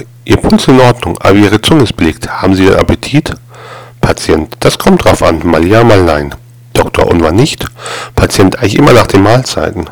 Doktor, Ihr Puls in Ordnung, aber Ihre Zunge ist belegt. Haben Sie denn Appetit? Patient, das kommt drauf an, mal ja, mal nein. Doktor, und wann nicht? Patient, eigentlich immer nach den Mahlzeiten.